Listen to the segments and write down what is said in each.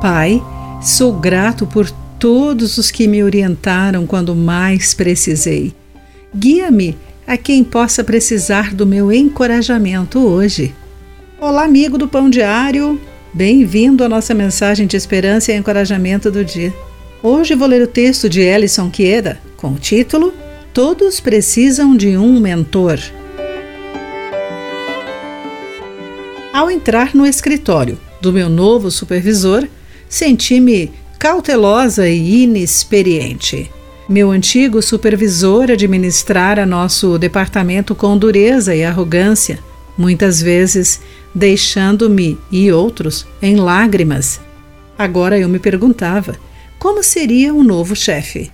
Pai, sou grato por todos os que me orientaram quando mais precisei. Guia-me a quem possa precisar do meu encorajamento hoje. Olá, amigo do Pão Diário. Bem-vindo à nossa mensagem de esperança e encorajamento do dia. Hoje vou ler o texto de Ellison Queda com o título Todos precisam de um mentor. Ao entrar no escritório do meu novo supervisor, senti-me cautelosa e inexperiente. Meu antigo supervisor administrara nosso departamento com dureza e arrogância, muitas vezes deixando-me e outros em lágrimas. Agora eu me perguntava como seria o novo chefe.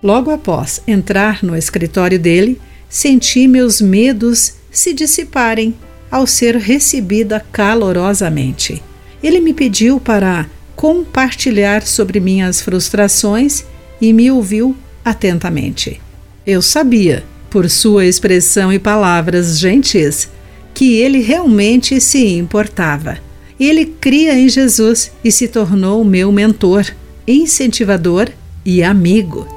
Logo após entrar no escritório dele, senti meus medos se dissiparem ao ser recebida calorosamente. Ele me pediu para compartilhar sobre minhas frustrações e me ouviu atentamente. Eu sabia, por sua expressão e palavras gentis, que ele realmente se importava. Ele cria em Jesus e se tornou meu mentor, incentivador e amigo.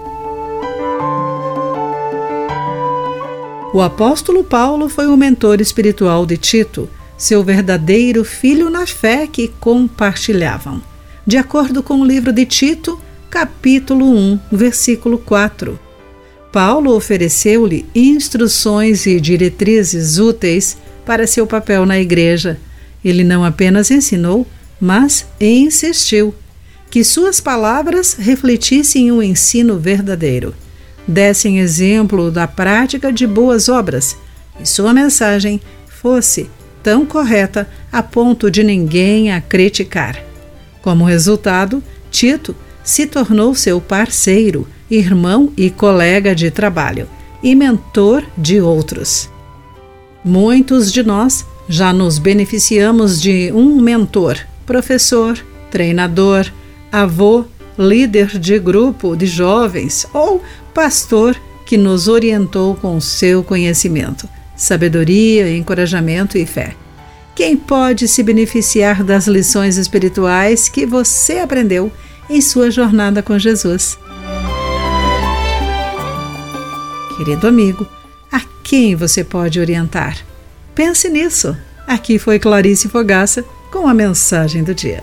O apóstolo Paulo foi o mentor espiritual de Tito, seu verdadeiro filho na fé que compartilhavam. De acordo com o livro de Tito, capítulo 1, versículo 4. Paulo ofereceu-lhe instruções e diretrizes úteis para seu papel na igreja. Ele não apenas ensinou, mas insistiu que suas palavras refletissem um ensino verdadeiro, dessem exemplo da prática de boas obras e sua mensagem fosse tão correta a ponto de ninguém a criticar. Como resultado, Tito se tornou seu parceiro, irmão e colega de trabalho e mentor de outros. Muitos de nós já nos beneficiamos de um mentor, professor, treinador, avô, líder de grupo de jovens ou pastor que nos orientou com seu conhecimento, sabedoria, encorajamento e fé. Quem pode se beneficiar das lições espirituais que você aprendeu em sua jornada com Jesus? Querido amigo, a quem você pode orientar? Pense nisso. Aqui foi Clarice Fogaça com a mensagem do dia.